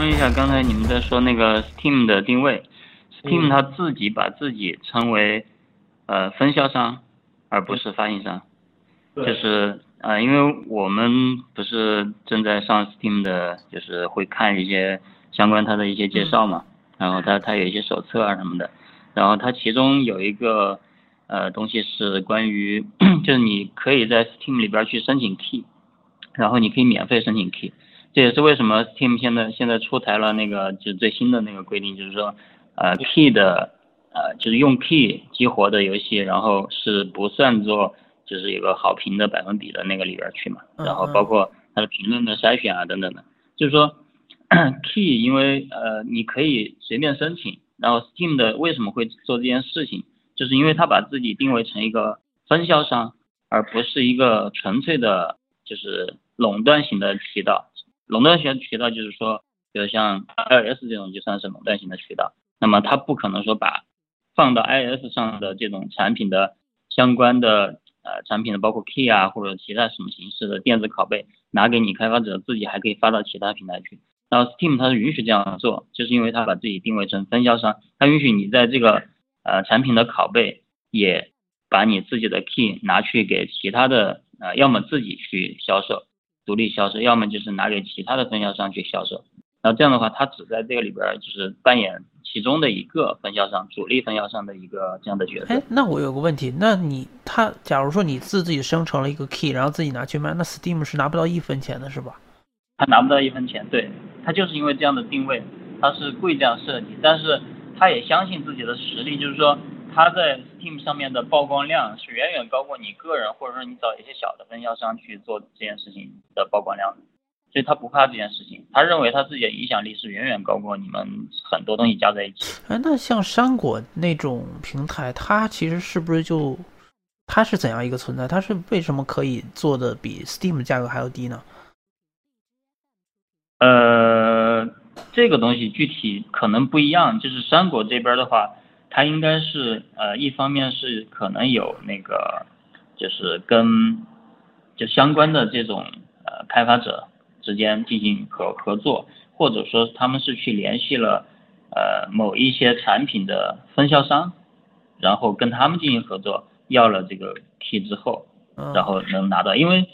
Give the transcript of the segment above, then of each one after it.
充一下，刚才你们在说那个 Steam 的定位，Steam 它自己把自己称为呃分销商，而不是发行商。就是呃，因为我们不是正在上 Steam 的，就是会看一些相关它的一些介绍嘛，然后它它有一些手册啊什么的，然后它其中有一个呃东西是关于，就是你可以在 Steam 里边去申请 key，然后你可以免费申请 key。这也是为什么 Steam 现在现在出台了那个就是最新的那个规定，就是说，呃，key 的呃就是用 key 激活的游戏，然后是不算作就是有个好评的百分比的那个里边去嘛，然后包括它的评论的筛选啊等等的，就是说 key 因为呃你可以随便申请，然后 Steam 的为什么会做这件事情，就是因为它把自己定位成一个分销商，而不是一个纯粹的就是垄断型的渠道。垄断型渠道就是说，比如像 iOS 这种就算是垄断型的渠道，那么它不可能说把放到 iOS 上的这种产品的相关的呃产品的包括 key 啊或者其他什么形式的电子拷贝拿给你开发者自己还可以发到其他平台去。然后 Steam 它是允许这样做，就是因为它把自己定位成分销商，它允许你在这个呃产品的拷贝也把你自己的 key 拿去给其他的呃要么自己去销售。独立销售，要么就是拿给其他的分销商去销售，然后这样的话，他只在这个里边就是扮演其中的一个分销商，主力分销商的一个这样的角色。哎，那我有个问题，那你他假如说你自己生成了一个 key，然后自己拿去卖，那 Steam 是拿不到一分钱的是吧？他拿不到一分钱，对他就是因为这样的定位，他是故意这样设计，但是他也相信自己的实力，就是说。它在 Steam 上面的曝光量是远远高过你个人，或者说你找一些小的分销商去做这件事情的曝光量的，所以他不怕这件事情，他认为他自己的影响力是远远高过你们很多东西加在一起。哎，那像山果那种平台，它其实是不是就它是怎样一个存在？它是为什么可以做的比 Steam 价格还要低呢？呃，这个东西具体可能不一样，就是山果这边的话。它应该是呃，一方面是可能有那个，就是跟就相关的这种呃开发者之间进行合合作，或者说他们是去联系了呃某一些产品的分销商，然后跟他们进行合作，要了这个 key 之后，然后能拿到，因为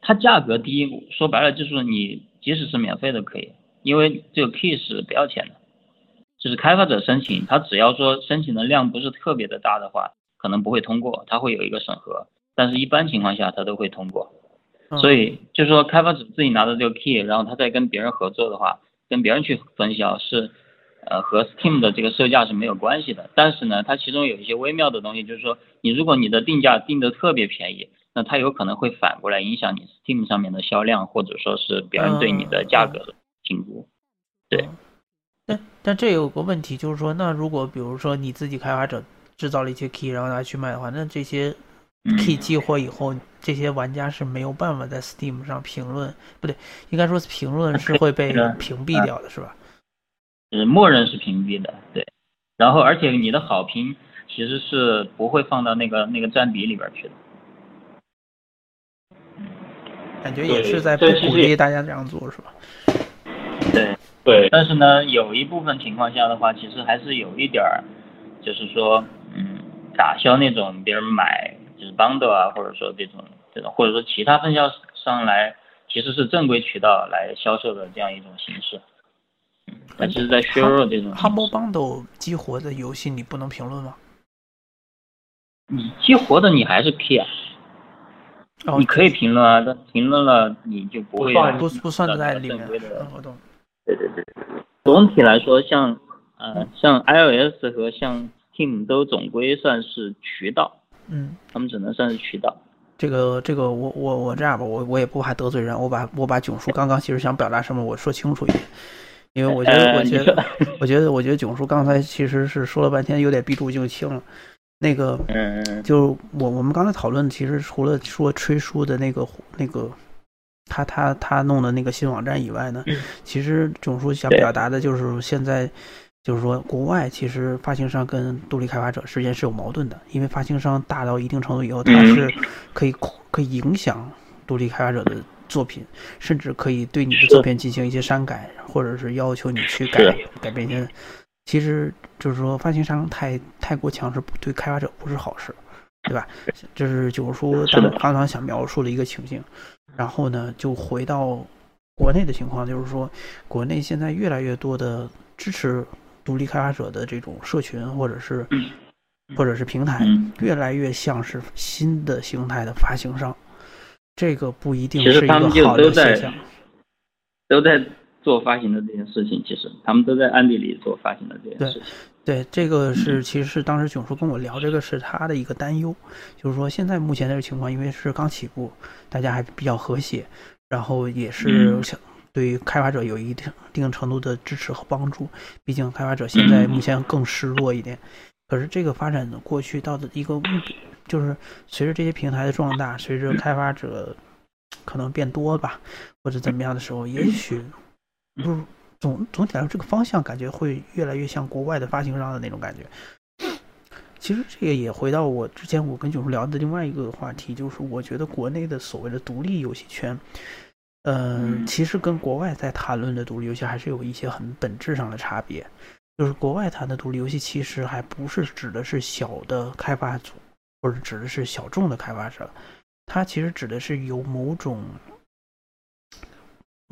它价格低，说白了就是你即使是免费的可以，因为这个 key 是不要钱的。就是开发者申请，他只要说申请的量不是特别的大的话，可能不会通过，他会有一个审核，但是一般情况下他都会通过。所以就是说开发者自己拿到这个 key，然后他再跟别人合作的话，跟别人去分销是，呃和 Steam 的这个售价是没有关系的。但是呢，它其中有一些微妙的东西，就是说你如果你的定价定的特别便宜，那它有可能会反过来影响你 Steam 上面的销量，或者说是别人对你的价格的评估。对。但但这有个问题，就是说，那如果比如说你自己开发者制造了一些 key，然后拿去卖的话，那这些 key 激活以后，这些玩家是没有办法在 Steam 上评论，不对，应该说评论是会被屏蔽掉的，是吧？是默认是屏蔽的，对。然后，而且你的好评其实是不会放到那个那个占比里边去的。感觉也是在不鼓励大家这样做，是吧？对。对，但是呢，有一部分情况下的话，其实还是有一点儿，就是说，嗯，打消那种别人买就是 bundle 啊，或者说这种这种，或者说其他分销商来，其实是正规渠道来销售的这样一种形式。嗯，其实在削弱这种。Humble Bundle 激活的游戏你不能评论吗？你激活的你还是？哦，你可以评论啊，但评论了你就不会不不算在里面。我懂。对对对，总体来说，像呃像 iOS 和像 Team 都总归算是渠道，嗯，他们只能算是渠道。这个这个我我我这样吧，我我也不怕得罪人，我把我把囧叔刚刚其实想表达什么，我说清楚一点，因为我觉得我觉得我觉得我觉得囧叔刚才其实是说了半天，有点避重就轻了。那个，嗯，就我我们刚才讨论，其实除了说吹书的那个那个。他他他弄的那个新网站以外呢，其实总书想表达的就是现在，就是说国外其实发行商跟独立开发者之间是有矛盾的，因为发行商大到一定程度以后，它是可以可以影响独立开发者的作品，甚至可以对你的作品进行一些删改，或者是要求你去改改变一些。其实就是说，发行商太太过强势，对开发者不是好事，对吧？这是九叔当刚刚想描述的一个情境。然后呢，就回到国内的情况，就是说，国内现在越来越多的支持独立开发者的这种社群，或者是或者是平台，越来越像是新的形态的发行商。这个不一定是一个好的现象。都在。做发行的这件事情，其实他们都在暗地里做发行的这件事情。对，对，这个是其实是当时囧叔跟我聊，这个是他的一个担忧，就是说现在目前这个情况，因为是刚起步，大家还比较和谐，然后也是想对于开发者有一定一定程度的支持和帮助。毕竟开发者现在目前更失落一点，可是这个发展的过去到的一个目的，就是随着这些平台的壮大，随着开发者可能变多吧，或者怎么样的时候，也许。不，总总体来说，这个方向感觉会越来越像国外的发行商的那种感觉。其实这个也回到我之前我跟九叔聊的另外一个话题，就是我觉得国内的所谓的独立游戏圈，嗯，其实跟国外在谈论的独立游戏还是有一些很本质上的差别。就是国外谈的独立游戏，其实还不是指的是小的开发组，或者指的是小众的开发者，它其实指的是有某种。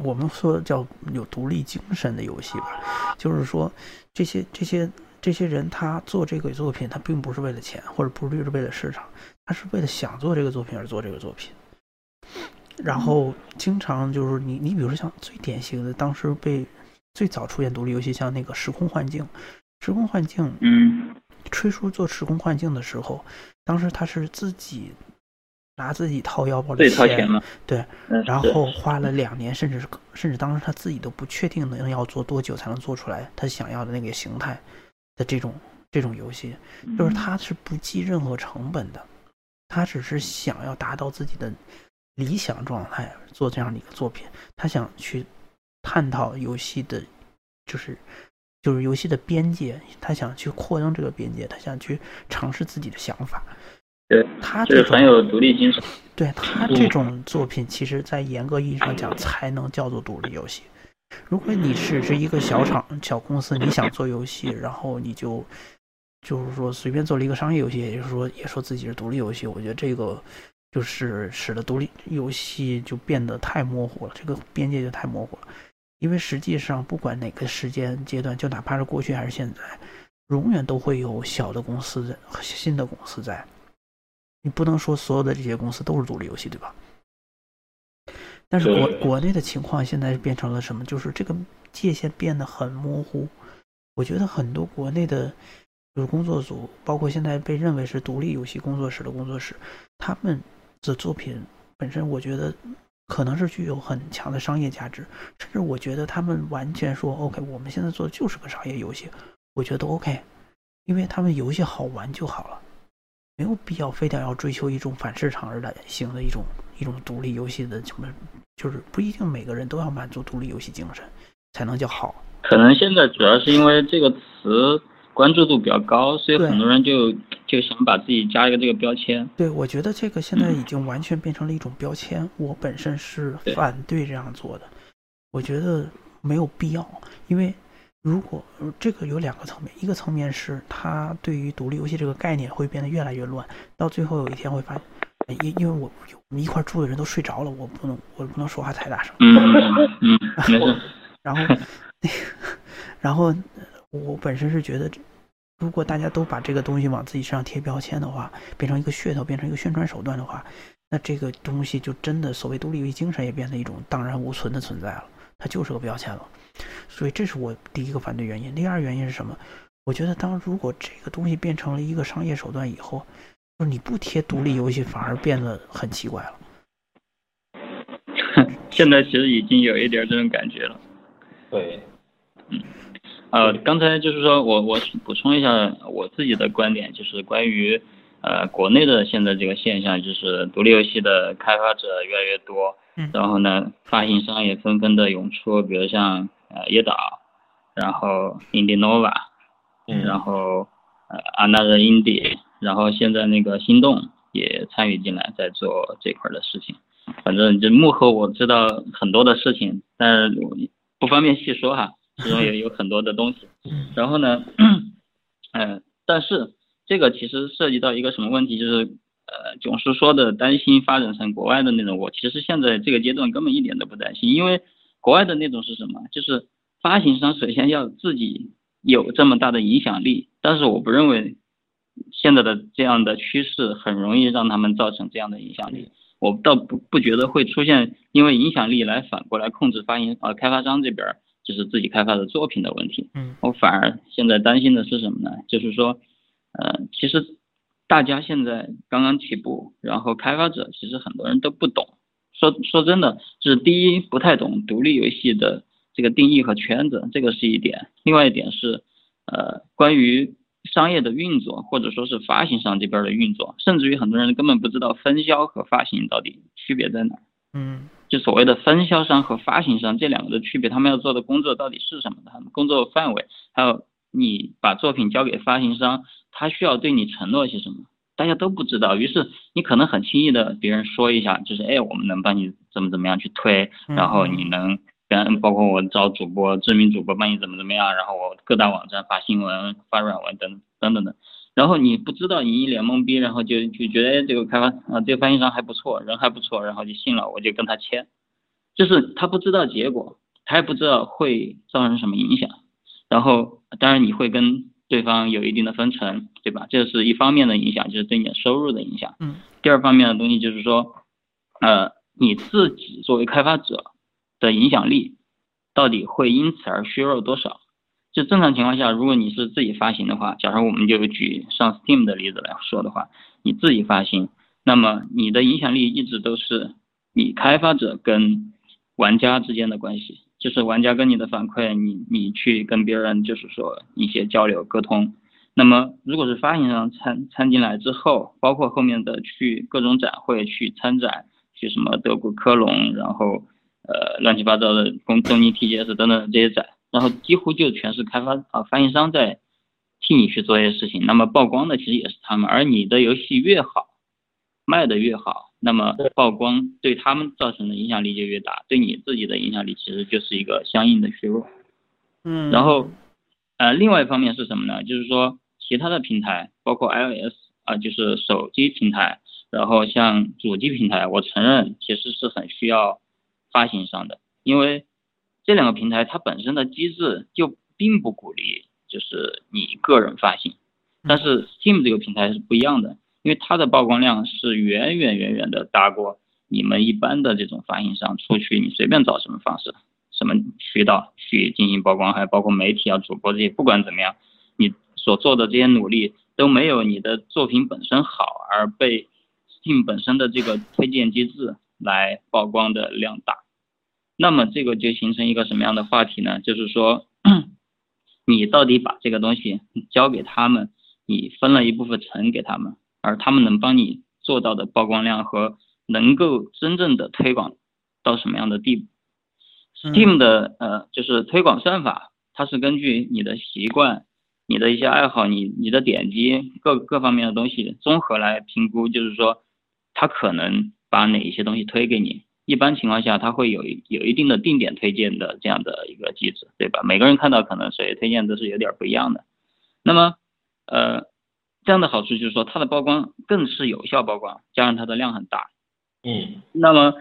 我们说叫有独立精神的游戏吧，就是说这些这些这些人他做这个作品，他并不是为了钱，或者不是为了市场，他是为了想做这个作品而做这个作品。然后经常就是你你比如说像最典型的，当时被最早出现独立游戏，像那个《时空幻境》，《时空幻境》，嗯，吹叔做《时空幻境》的时候，当时他是自己。拿自己掏腰包的钱，对，然后花了两年，甚至是甚至当时他自己都不确定能要做多久才能做出来他想要的那个形态的这种这种游戏，就是他是不计任何成本的，他只是想要达到自己的理想状态做这样的一个作品，他想去探讨游戏的，就是就是游戏的边界，他想去扩张这个边界，他想去尝试自己的想法。对他这很有独立精神。对他这种作品，其实，在严格意义上讲，才能叫做独立游戏。如果你只是一个小厂、小公司，你想做游戏，然后你就就是说随便做了一个商业游戏，也就是说也说自己是独立游戏，我觉得这个就是使得独立游戏就变得太模糊了，这个边界就太模糊了。因为实际上，不管哪个时间阶段，就哪怕是过去还是现在，永远都会有小的公司、新的公司在。你不能说所有的这些公司都是独立游戏，对吧？但是国国内的情况现在变成了什么？就是这个界限变得很模糊。我觉得很多国内的，就是工作组，包括现在被认为是独立游戏工作室的工作室，他们的作品本身，我觉得可能是具有很强的商业价值，甚至我觉得他们完全说 OK，我们现在做的就是个商业游戏，我觉得 OK，因为他们游戏好玩就好了。没有必要非得要追求一种反市场而来型的一种一种独立游戏的什么，就是不一定每个人都要满足独立游戏精神才能叫好。可能现在主要是因为这个词关注度比较高，所以很多人就就想把自己加一个这个标签。对，我觉得这个现在已经完全变成了一种标签。我本身是反对这样做的，我觉得没有必要，因为。如果这个有两个层面，一个层面是他对于独立游戏这个概念会变得越来越乱，到最后有一天会发现，因因为我我们一块住的人都睡着了，我不能我不能说话太大声。嗯嗯。然后那个，然后我本身是觉得，如果大家都把这个东西往自己身上贴标签的话，变成一个噱头，变成一个宣传手段的话，那这个东西就真的所谓独立游戏精神也变得一种荡然无存的存在了，它就是个标签了。所以这是我第一个反对原因。第二原因是什么？我觉得当如果这个东西变成了一个商业手段以后，就是你不贴独立游戏反而变得很奇怪了。现在其实已经有一点这种感觉了。对，嗯，呃，刚才就是说我我补充一下我自己的观点，就是关于呃国内的现在这个现象，就是独立游戏的开发者越来越多。然后呢，发行商也纷纷的涌出，比如像呃椰岛，然后 Indinova，嗯，然后呃 Another Indie，然后现在那个心动也参与进来，在做这块的事情。反反正就幕后我知道很多的事情，但是不方便细说哈，其中也有很多的东西。然后呢，嗯，但是这个其实涉及到一个什么问题，就是呃，总是说的担心发展成国外的那种，我其实现在这个阶段根本一点都不担心，因为国外的那种是什么？就是发行商首先要自己有这么大的影响力，但是我不认为。现在的这样的趋势很容易让他们造成这样的影响力，我倒不不觉得会出现因为影响力来反过来控制发行呃开发商这边就是自己开发的作品的问题。嗯，我反而现在担心的是什么呢？就是说，呃，其实大家现在刚刚起步，然后开发者其实很多人都不懂。说说真的，就是第一不太懂独立游戏的这个定义和圈子，这个是一点。另外一点是，呃，关于。商业的运作，或者说是发行商这边的运作，甚至于很多人根本不知道分销和发行到底区别在哪。嗯，就所谓的分销商和发行商这两个的区别，他们要做的工作到底是什么？他们工作范围，还有你把作品交给发行商，他需要对你承诺些什么？大家都不知道。于是你可能很轻易的别人说一下，就是哎，我们能帮你怎么怎么样去推，然后你能。跟包括我找主播、知名主播帮你怎么怎么样，然后我各大网站发新闻、发软文等等等等，然后你不知道，你一脸懵逼，然后就就觉得这个开发啊，这个翻译商还不错，人还不错，然后就信了，我就跟他签，就是他不知道结果，他也不知道会造成什么影响，然后当然你会跟对方有一定的分成，对吧？这是一方面的影响，就是对你的收入的影响。嗯。第二方面的东西就是说，呃，你自己作为开发者。的影响力到底会因此而削弱多少？就正常情况下，如果你是自己发行的话，假如我们就举上 Steam 的例子来说的话，你自己发行，那么你的影响力一直都是你开发者跟玩家之间的关系，就是玩家跟你的反馈，你你去跟别人就是说一些交流沟通。那么如果是发行商参参进来之后，包括后面的去各种展会去参展，去什么德国科隆，然后。呃，乱七八糟的东东京 TGS 等等这些展，然后几乎就全是开发啊发行商在替你去做一些事情。那么曝光的其实也是他们，而你的游戏越好，卖的越好，那么曝光对他们造成的影响力就越大，对你自己的影响力其实就是一个相应的削弱。嗯。然后呃，另外一方面是什么呢？就是说其他的平台，包括 iOS 啊，就是手机平台，然后像主机平台，我承认其实是很需要。发行商的，因为这两个平台它本身的机制就并不鼓励，就是你个人发行，但是 Steam 这个平台是不一样的，因为它的曝光量是远远远远的大过你们一般的这种发行商出去，你随便找什么方式、什么渠道去进行曝光，还包括媒体啊、主播这些，不管怎么样，你所做的这些努力都没有你的作品本身好，而被 Steam 本身的这个推荐机制。来曝光的量大，那么这个就形成一个什么样的话题呢？就是说，你到底把这个东西交给他们，你分了一部分成给他们，而他们能帮你做到的曝光量和能够真正的推广到什么样的地步？Steam 的呃，就是推广算法，它是根据你的习惯、你的一些爱好、你你的点击各各方面的东西综合来评估，就是说，它可能。把哪一些东西推给你？一般情况下，它会有有一定的定点推荐的这样的一个机制，对吧？每个人看到可能谁推荐都是有点不一样的。那么，呃，这样的好处就是说，它的曝光更是有效曝光，加上它的量很大。嗯。那么，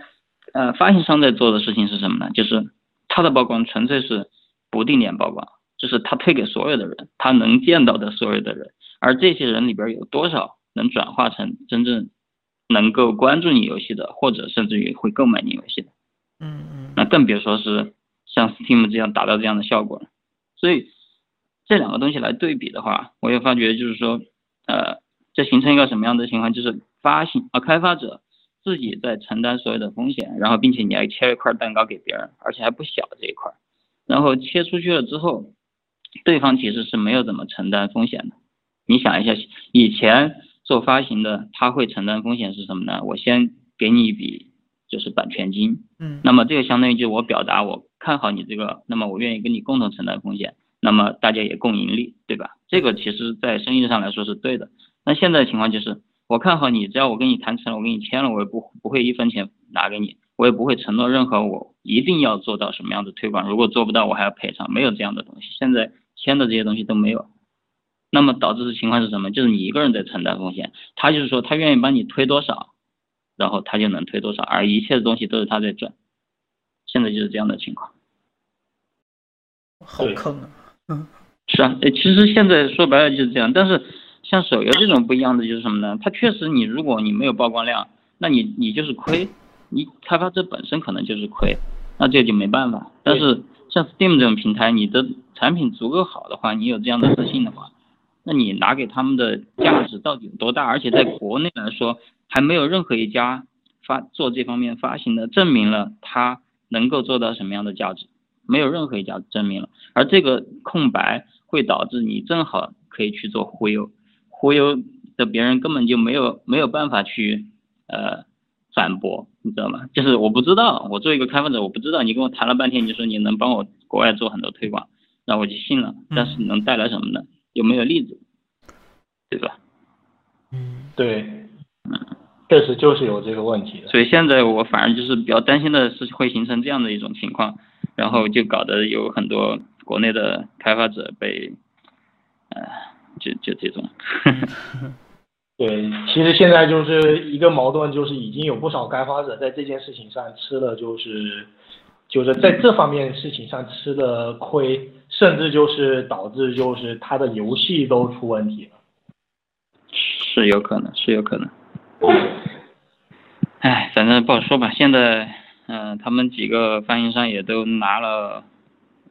呃，发行商在做的事情是什么呢？就是它的曝光纯粹是不定点曝光，就是他推给所有的人，他能见到的所有的人，而这些人里边有多少能转化成真正。能够关注你游戏的，或者甚至于会购买你游戏的，嗯嗯，那更别说是像 Steam 这样达到这样的效果了。所以这两个东西来对比的话，我也发觉就是说，呃，这形成一个什么样的情况？就是发行啊，开发者自己在承担所有的风险，然后并且你还切一块蛋糕给别人，而且还不小这一块，然后切出去了之后，对方其实是没有怎么承担风险的。你想一下，以前。做发行的他会承担风险是什么呢？我先给你一笔就是版权金，嗯，那么这个相当于就我表达我看好你这个，那么我愿意跟你共同承担风险，那么大家也共盈利，对吧？这个其实在生意上来说是对的。那现在的情况就是我看好你，只要我跟你谈成了，我跟你签了，我也不不会一分钱拿给你，我也不会承诺任何我一定要做到什么样的推广，如果做不到我还要赔偿，没有这样的东西。现在签的这些东西都没有，那么导致的情况是什么？就是你一个人在承担风险，他就是说他愿意帮你推多少，然后他就能推多少，而一切的东西都是他在赚。现在就是这样的情况。好坑啊！嗯，是啊，其实现在说白了就是这样，但是。像手游这种不一样的就是什么呢？它确实你如果你没有曝光量，那你你就是亏，你开发者本身可能就是亏，那这就没办法。但是像 Steam 这种平台，你的产品足够好的话，你有这样的自信的话，那你拿给他们的价值到底有多大？而且在国内来说，还没有任何一家发做这方面发行的证明了它能够做到什么样的价值，没有任何一家证明了。而这个空白会导致你正好可以去做忽悠。忽悠的别人根本就没有没有办法去呃反驳，你知道吗？就是我不知道，我作为一个开发者，我不知道你跟我谈了半天，你说你能帮我国外做很多推广，那我就信了。但是能带来什么呢？有没有例子？对吧？嗯，对，嗯，确实就是有这个问题所以现在我反而就是比较担心的是会形成这样的一种情况，然后就搞得有很多国内的开发者被呃。就就这种，对，其实现在就是一个矛盾，就是已经有不少开发者在这件事情上吃了，就是就是在这方面事情上吃了亏，甚至就是导致就是他的游戏都出问题了。是有可能，是有可能。哎，反正不好说吧。现在，嗯，他们几个发行商也都拿了，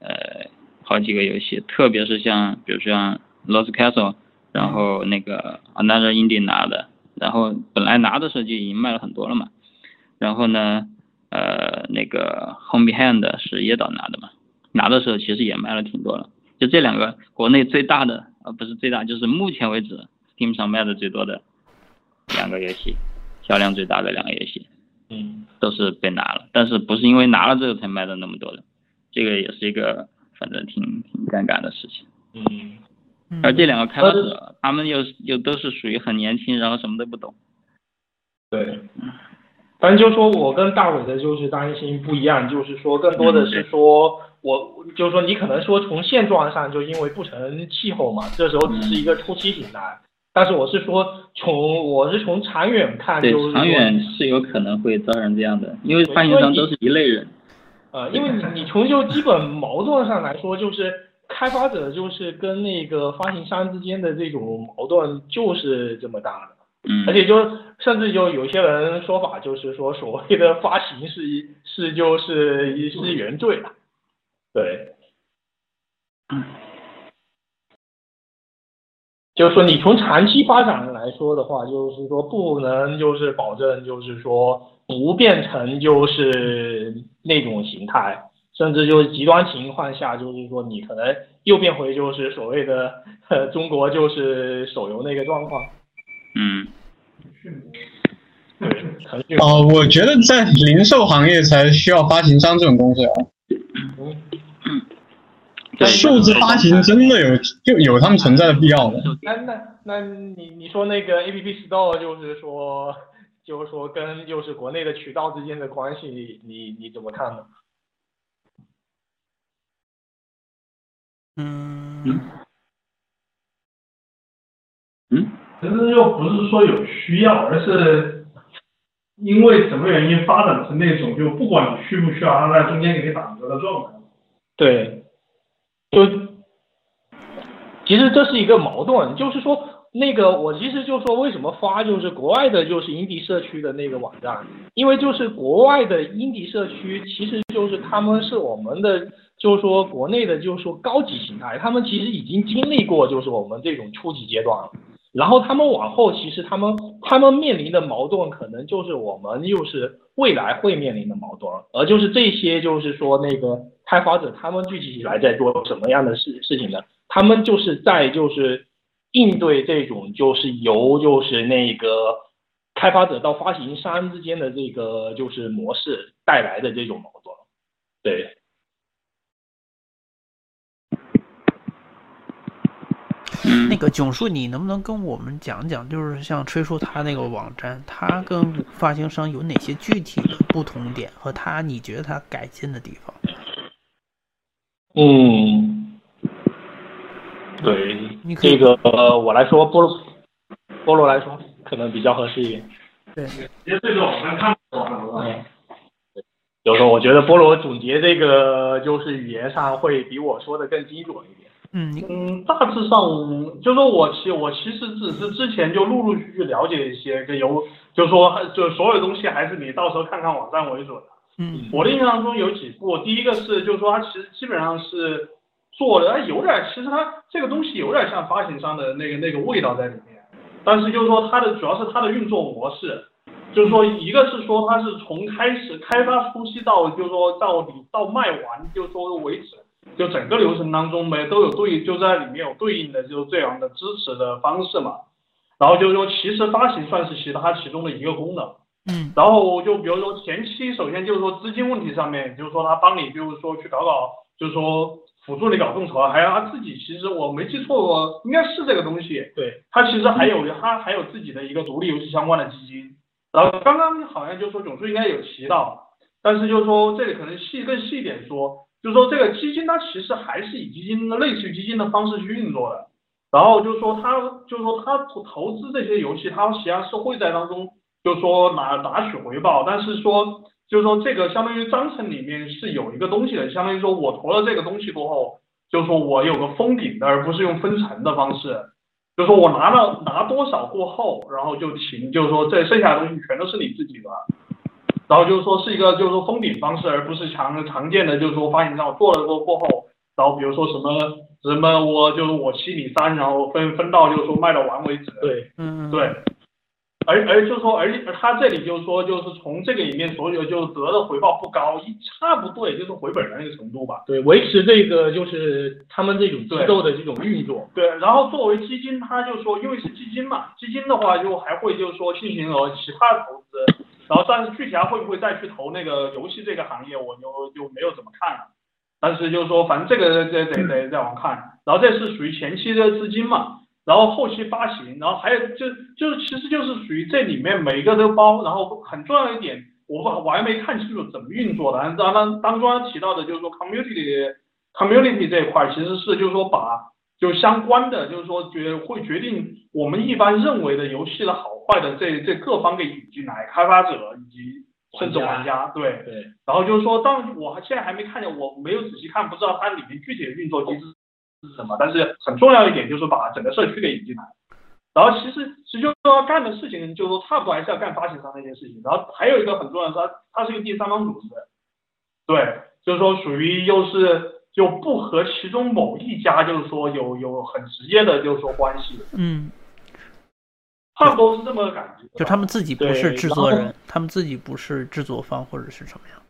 呃，好几个游戏，特别是像，比如说像。Lost Castle，然后那个 Another Indie 拿的，然后本来拿的时候就已经卖了很多了嘛，然后呢，呃，那个 Home Behind 是椰岛拿的嘛，拿的时候其实也卖了挺多了，就这两个国内最大的，呃，不是最大，就是目前为止 Steam 上卖的最多的两个游戏，销量最大的两个游戏，嗯，都是被拿了，但是不是因为拿了这个才卖的那么多的，这个也是一个反正挺挺尴尬的事情，嗯。而这两个开发者，他们又又都是属于很年轻，然后什么都不懂。对，反正就说我跟大伟的就是担心不一样，就是说更多的是说，我就是说你可能说从现状上就因为不成气候嘛，这时候只是一个初期形态。但是我是说从我是从长远看，对，长远是有可能会造成这样的，因为发行商都是一类人。呃，因为你你从就基本矛盾上来说，就是。开发者就是跟那个发行商之间的这种矛盾就是这么大的，嗯，而且就甚至就有些人说法就是说所谓的发行是一是就是一是原罪了，对，嗯，就是说你从长期发展来说的话，就是说不能就是保证就是说不变成就是那种形态。甚至就是极端情况下，就是说你可能又变回就是所谓的 中国就是手游那个状况。嗯。对，腾讯。哦，我觉得在零售行业才需要发行商这种东西啊。数字发行真的有就有他们存在的必要吗？那那那你你说那个 A P P Store 就是说就是说跟就是国内的渠道之间的关系，你你怎么看呢？嗯嗯，其实又不是说有需要，而是因为什么原因发展成那种就不管你需不需要，它在中间给你打折的状态。对，就其实这是一个矛盾，就是说那个我其实就说为什么发就是国外的就是英迪社区的那个网站，因为就是国外的英迪社区其实就是他们是我们的。就是说，国内的，就是说高级形态，他们其实已经经历过，就是我们这种初级阶段了。然后他们往后，其实他们他们面临的矛盾，可能就是我们又是未来会面临的矛盾。而就是这些，就是说那个开发者，他们聚集起来在做什么样的事事情呢？他们就是在就是应对这种就是由就是那个开发者到发行商之间的这个就是模式带来的这种矛盾。对。嗯。那个 囧叔，你能不能跟我们讲讲，就是像吹叔他那个网站，他跟发行商有哪些具体的不同点，和他你觉得他改进的地方？嗯，对，这个呃，我来说，菠萝菠萝来说，可能比较合适一点。对，其实这个网站看不懂。有时候我觉得菠萝总结这个就是语言上会比我说的更精准一点。嗯嗯，大致上就说我其我其实只是之前就陆陆续续了解一些，有就说就所有东西还是你到时候看看网站为准的。嗯，我的印象中有几部，第一个是就是说它其实基本上是做的，有点其实它这个东西有点像发行商的那个那个味道在里面，但是就是说它的主要是它的运作模式。就是说，一个是说它是从开始开发初期到，就是说到你到卖完，就是说为止，就整个流程当中没都有对，就在里面有对应的就是这样的支持的方式嘛。然后就是说，其实发行算是其他其中的一个功能。嗯。然后就比如说前期，首先就是说资金问题上面，就是说他帮你，就是说去搞搞，就是说辅助你搞众筹，还有他自己，其实我没记错，应该是这个东西。对。他其实还有他还有自己的一个独立游戏相关的基金。然后刚刚好像就是说囧叔应该有提到，但是就是说这里可能细更细一点说，就是说这个基金它其实还是以基金的类似于基金的方式去运作的。然后就是说它就是说它投投资这些游戏，它实际上是会在当中就是说拿拿取回报，但是说就是说这个相当于章程里面是有一个东西的，相当于说我投了这个东西过后，就是说我有个封顶的，而不是用分成的方式。就是说我拿了拿多少过后，然后就停，就是说这剩下的东西全都是你自己的，然后就是说是一个就是说封顶方式，而不是常常见的就是说发行商做了过过后，然后比如说什么什么我就是我七你三，然后分分到就是说卖到完为止。对，嗯对。而而就是说，而且他这里就是说，就是从这个里面所有就得的回报不高，一差不多也就是回本的那个程度吧。对，维持这个就是他们这种机构的这种运作。对，然后作为基金，他就说，因为是基金嘛，基金的话就还会就是说进行了其他投资，然后但是具体他会不会再去投那个游戏这个行业，我就就没有怎么看了。但是就是说，反正这个得得得再往看，然后这是属于前期的资金嘛。然后后期发行，然后还有就就是其实就是属于这里面每一个都包，然后很重要一点，我我还没看清楚怎么运作的。当当当中提到的就是说 community community 这一块其实是就是说把就相关的就是说决会决定我们一般认为的游戏的好坏的这这各方给引进来，开发者以及甚至玩家对对。然后就是说，当我现在还没看见，我没有仔细看，不知道它里面具体的运作机制。是什么？但是很重要一点就是把整个社区给引进来，然后其实其实就要干的事情，就是说差不多还是要干发行商那件事情。然后还有一个很重要的是，它是一个第三方组织，对，就是说属于又是就不和其中某一家就是说有有很直接的就是说关系，嗯，差不多是这么个感觉。就他们自己不是制作人，他们自己不是制作方或者是什么样。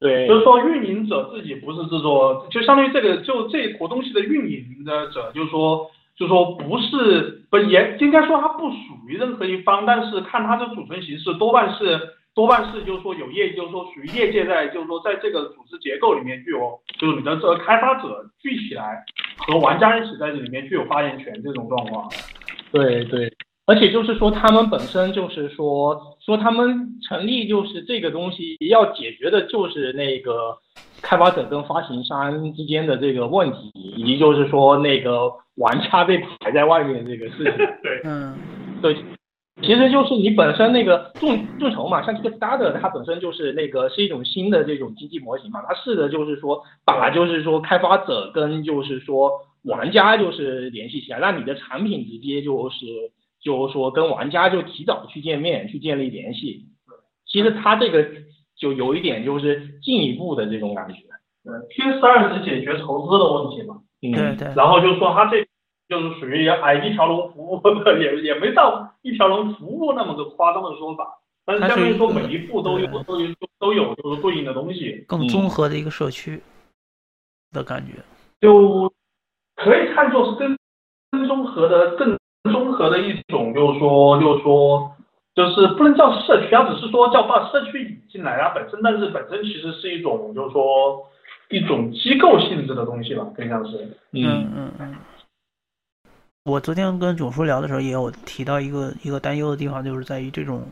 对，就是说运营者自己不是制作，就相当于这个就这坨东西的运营的者，就是说，就是说不是不也应该说它不属于任何一方，但是看它的组成形式，多半是多半是就是说有业，就是说属于业界在就是说在这个组织结构里面具有，就是你的这个开发者聚起来和玩家一起在这里面具有发言权这种状况。对对。而且就是说，他们本身就是说，说他们成立就是这个东西要解决的就是那个开发者跟发行商之间的这个问题，以及就是说那个玩家被排在外面这个事情。对，嗯，对，其实就是你本身那个众众筹嘛，像这个 Starter 它本身就是那个是一种新的这种经济模型嘛，它试的就是说把就是说开发者跟就是说玩家就是联系起来，让你的产品直接就是。就是说，跟玩家就提早去见面，去建立联系。其实它这个就有一点就是进一步的这种感觉。对，P 十二是解决投资的问题嘛？嗯，对对。然后就说它这就是属于哎一条龙服务，也也没到一条龙服务那么个夸张的说法。但是相当于说每一步都有都有都有就是对应的东西。更综合的一个社区的感觉。就可以看作是更更综合的更。综合的一种，就是说，就是说，就是不能叫社区，它只是说叫把社区引进来，啊本身，但是本身其实是一种，就是说一种机构性质的东西吧，更像是。嗯嗯嗯。我昨天跟囧叔聊的时候，也有提到一个一个担忧的地方，就是在于这种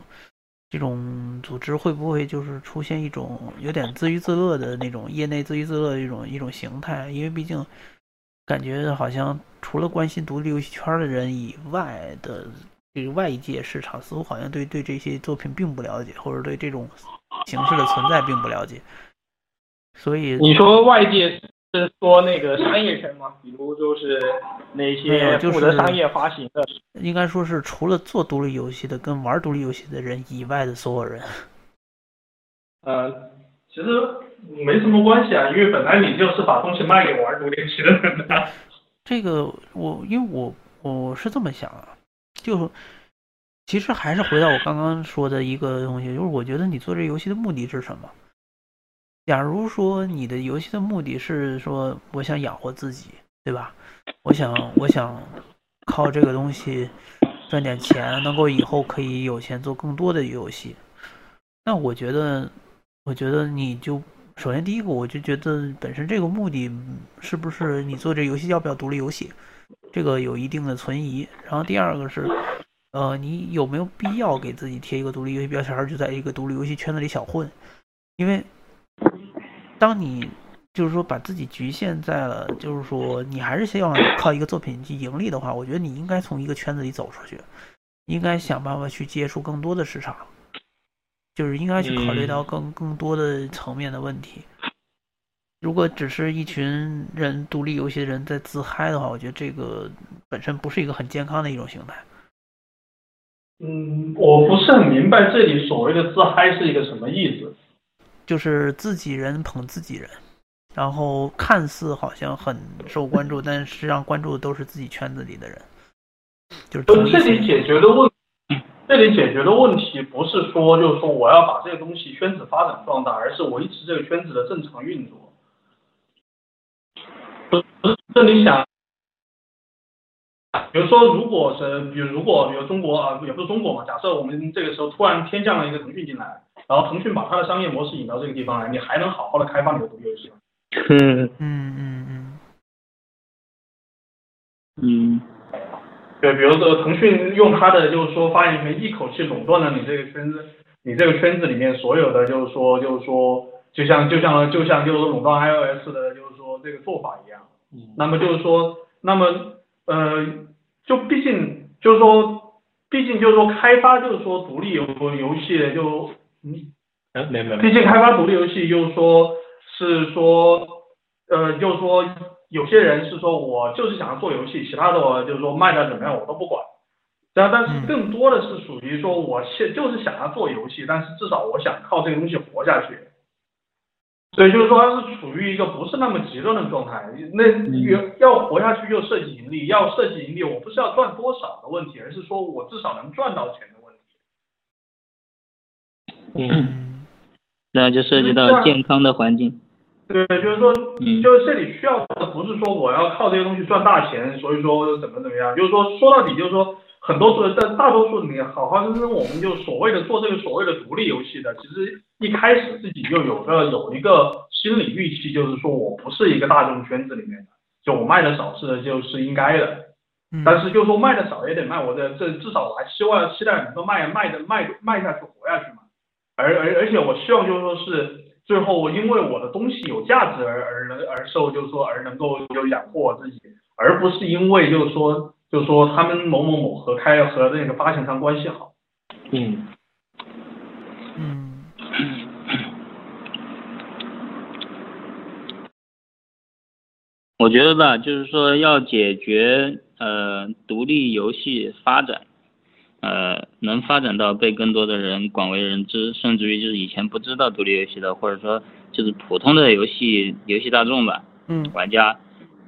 这种组织会不会就是出现一种有点自娱自乐的那种业内自娱自乐的一种一种形态，因为毕竟感觉好像除了关心独立游戏圈的人以外的这个外界市场，似乎好像对对这些作品并不了解，或者对这种形式的存在并不了解。所以你说外界是说那个商业圈吗？比如就是那些负责商业发行的，应该说是除了做独立游戏的跟玩独立游戏的人以外的所有人。呃，其实没什么关系啊，因为本来你就是把东西卖给玩独立游戏的人的。这个我因为我我是这么想啊，就其实还是回到我刚刚说的一个东西，就是我觉得你做这游戏的目的是什么？假如说你的游戏的目的是说我想养活自己，对吧？我想我想靠这个东西赚点钱，能够以后可以有钱做更多的游戏。那我觉得，我觉得你就首先第一个，我就觉得本身这个目的是不是你做这游戏要不要独立游戏，这个有一定的存疑。然后第二个是，呃，你有没有必要给自己贴一个独立游戏标签，就在一个独立游戏圈子里小混？因为当你就是说把自己局限在了，就是说你还是希望靠一个作品去盈利的话，我觉得你应该从一个圈子里走出去，应该想办法去接触更多的市场，就是应该去考虑到更更多的层面的问题。如果只是一群人独立游戏的人在自嗨的话，我觉得这个本身不是一个很健康的一种形态。嗯，我不是很明白这里所谓的自嗨是一个什么意思。就是自己人捧自己人，然后看似好像很受关注，但实际上关注的都是自己圈子里的人。就是这里解决的问，这里解决的问题不是说就是说我要把这个东西圈子发展壮大，而是维持这个圈子的正常运作。不是这里想，比如说如果是，比如如果比如中国啊，也不是中国嘛，假设我们这个时候突然天降了一个腾讯进来。然后腾讯把它的商业模式引到这个地方来，你还能好好的开发你的独立游戏吗？嗯嗯嗯嗯嗯，对，比如说腾讯用它的就是说发言权一口气垄断了你这个圈子，你这个圈子里面所有的就是说就是说就像就像就像就是说垄断 iOS 的就是说这个做法一样。嗯。那么就是说，那么呃，就毕竟就是说，毕竟就是说开发就是说独立游游戏就。嗯，没没。毕竟开发独立游戏，就是说是说，呃，就是说有些人是说我就是想要做游戏，其他的我就是说卖的怎么样我都不管。然后，但是更多的是属于说，我现就是想要做游戏，但是至少我想靠这个东西活下去。所以就是说，它是处于一个不是那么极端的状态。那要要活下去，就涉及盈利，要涉及盈利，我不是要赚多少的问题，而是说我至少能赚到钱的问题。嗯，那就涉及到健康的环境。对，就是说，就是这里需要的不是说我要靠这些东西赚大钱，所以说怎么怎么样，就是说说到底就是说，很多数但大多数里面，好好生生我们就所谓的做这个所谓的独立游戏的，其实一开始自己就有个有一个心理预期，就是说我不是一个大众圈子里面的，就我卖的少是就是应该的，但是就说卖的少也得卖，我的这至少我还希望期待能够卖卖的卖卖下去活下去嘛。而而而且我希望就是说是最后因为我的东西有价值而而能而受就是说而能够就养活我自己，而不是因为就是说就说他们某某某和开和那个发行商关系好。嗯嗯。我觉得吧，就是说要解决呃独立游戏发展。呃，能发展到被更多的人广为人知，甚至于就是以前不知道独立游戏的，或者说就是普通的游戏游戏大众吧，嗯，玩家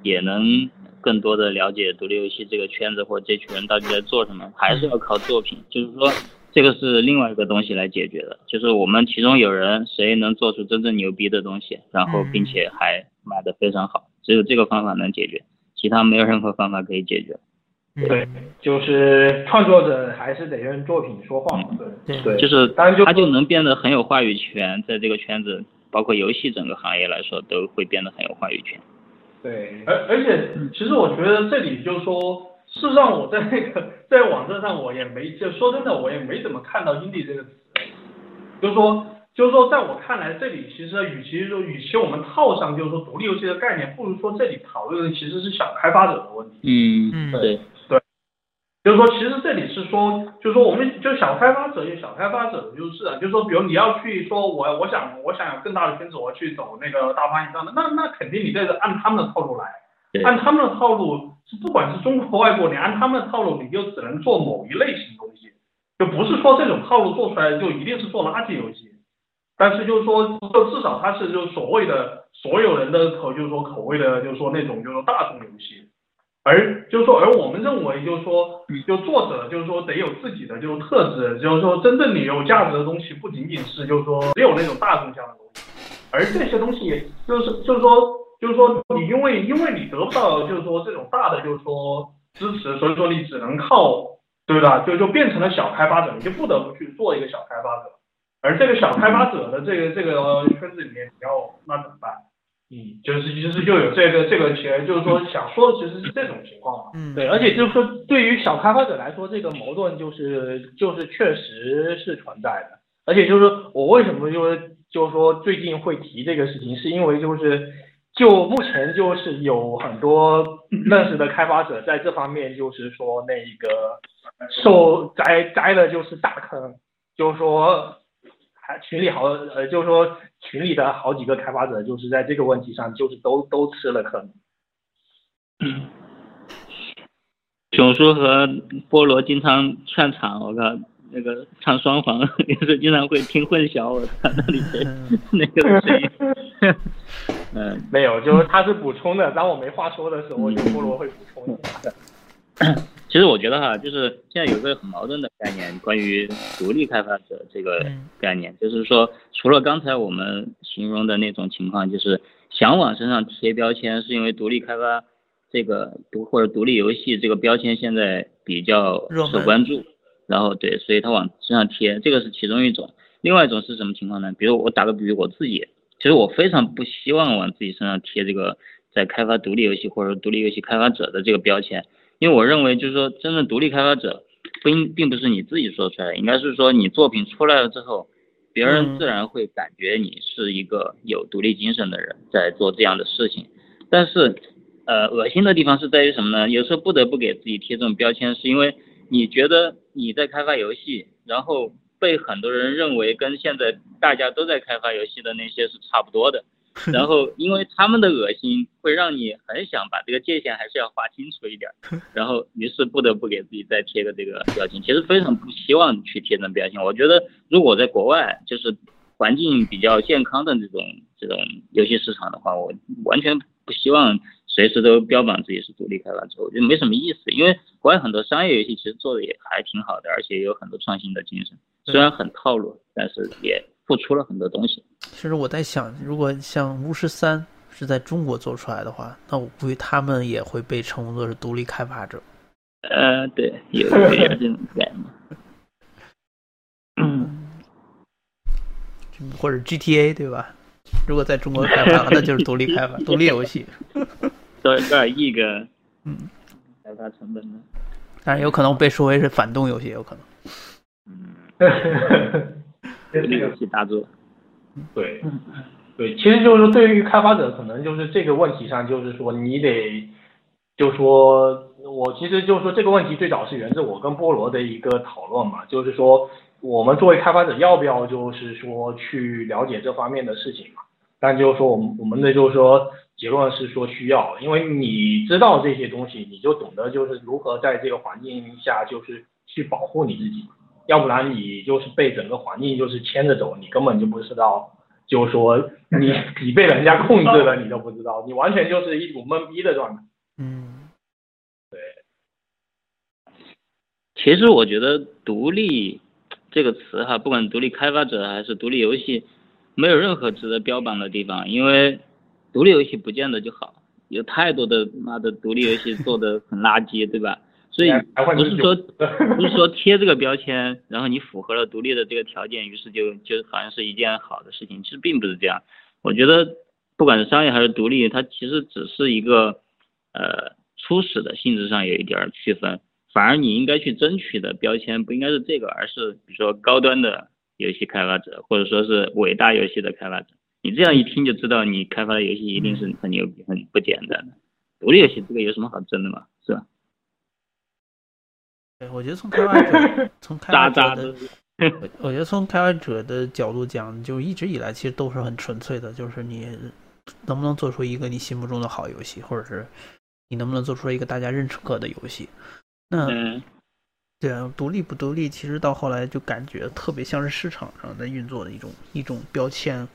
也能更多的了解独立游戏这个圈子或者这群人到底在做什么，还是要靠作品，就是说这个是另外一个东西来解决的，就是我们其中有人谁能做出真正牛逼的东西，然后并且还卖的非常好，只有这个方法能解决，其他没有任何方法可以解决。对，就是创作者还是得用作品说话。对对，就是他就能变得很有话语权，在这个圈子，包括游戏整个行业来说，都会变得很有话语权。对，而而且其实我觉得这里就是说，事实上我在那个在网站上我也没就说真的我也没怎么看到 indie 这个词，就是说就是说在我看来这里其实与其说与其我们套上就是说独立游戏的概念，不如说这里讨论的其实是小开发者的问题。嗯嗯对，就是说，其实这里是说，就是说，我们就小开发者有小开发者的优势啊，就是说，比如你要去说我我想我想有更大的圈子，我要去走那个大发行商的，那那肯定你这个按他们的套路来，按他们的套路，不管是中国外国，你按他们的套路，你就只能做某一类型东西，就不是说这种套路做出来就一定是做垃圾游戏，但是就是说，就至少它是就所谓的所有人的口，就是说口味的，就是说那种就是说大众游戏。而就是说，而我们认为就是说，就作者就是说得有自己的就是特质，就是说真正你有价值的东西，不仅仅是就是说只有那种大众向的东西，而这些东西就是就是说就是说你因为因为你得不到就是说这种大的就是说支持，所以说你只能靠对吧？就就变成了小开发者，你就不得不去做一个小开发者，而这个小开发者的这个这个圈子里面，你要那怎么办？嗯，就是就是就有这个这个其实就是说想说的其实是这种情况嘛。嗯，对，而且就是说，对于小开发者来说，这个矛盾就是就是确实是存在的。而且就是说我为什么就是就是说最近会提这个事情，是因为就是就目前就是有很多认识的开发者在这方面就是说那个受栽栽的就是大坑，就是说还群里好呃就是说群里的好几个开发者就是在这个问题上就是都都吃了坑。囧叔和菠萝经常串场，我靠，那个唱双簧，有时候经常会听混淆，我靠，那里谁 那个声音，嗯，没有，就是他是补充的。当我没话说的时候，就菠萝会补充一下。其实我觉得哈，就是现在有个很矛盾的概念，关于独立开发者这个嗯概念，就是说，除了刚才我们形容的那种情况，就是想往身上贴标签，是因为独立开发这个独或者独立游戏这个标签现在比较受关注，然后对，所以他往身上贴，这个是其中一种。另外一种是什么情况呢？比如我打个比喻，我自己，其实我非常不希望往自己身上贴这个在开发独立游戏或者独立游戏开发者的这个标签。因为我认为，就是说，真正独立开发者，不应并不是你自己说出来的，应该是说你作品出来了之后，别人自然会感觉你是一个有独立精神的人，在做这样的事情。但是，呃，恶心的地方是在于什么呢？有时候不得不给自己贴这种标签，是因为你觉得你在开发游戏，然后被很多人认为跟现在大家都在开发游戏的那些是差不多的。然后，因为他们的恶心会让你很想把这个界限还是要划清楚一点，然后于是不得不给自己再贴个这个标签。其实非常不希望去贴这种标签。我觉得如果在国外就是环境比较健康的这种这种游戏市场的话，我完全不希望随时都标榜自己是独立开发者，我觉得没什么意思。因为国外很多商业游戏其实做的也还挺好的，而且也有很多创新的精神，虽然很套路，但是也付出了很多东西。其实我在想，如果像巫师三是在中国做出来的话，那我估计他们也会被称作是独立开发者。呃，对，有有有这种概念。嗯，或者 GTA 对吧？如果在中国开发，那就是独立开发，独立游戏。多多少亿个嗯，开发成本呢？但是有可能被说为是反动游戏，有可能。嗯，独立游戏大作。对，对，其实就是说，对于开发者，可能就是这个问题上，就是说你得，就说我其实就是说这个问题最早是源自我跟菠萝的一个讨论嘛，就是说我们作为开发者要不要就是说去了解这方面的事情嘛？但就是说我们我们的就是说结论是说需要，因为你知道这些东西，你就懂得就是如何在这个环境下就是去保护你自己嘛。要不然你就是被整个环境就是牵着走，你根本就不知道，就是说你 你被人家控制了，你都不知道，你完全就是一股懵逼的状态。嗯，对其实我觉得“独立”这个词哈，不管独立开发者还是独立游戏，没有任何值得标榜的地方，因为独立游戏不见得就好，有太多的妈的独立游戏做的很垃圾，对吧？所以不是说 不是说贴这个标签，然后你符合了独立的这个条件，于是就就好像是一件好的事情，其实并不是这样。我觉得不管是商业还是独立，它其实只是一个呃初始的性质上有一点区分，反而你应该去争取的标签不应该是这个，而是比如说高端的游戏开发者，或者说是伟大游戏的开发者。你这样一听就知道，你开发的游戏一定是很牛逼、很不简单的。独立游戏这个有什么好争的嘛？对，我觉得从开发者 从开发者的，我我觉得从开发者的角度讲，就一直以来其实都是很纯粹的，就是你能不能做出一个你心目中的好游戏，或者是你能不能做出一个大家认可的游戏。那嗯，对啊，独立不独立，其实到后来就感觉特别像是市场上的运作的一种一种标签。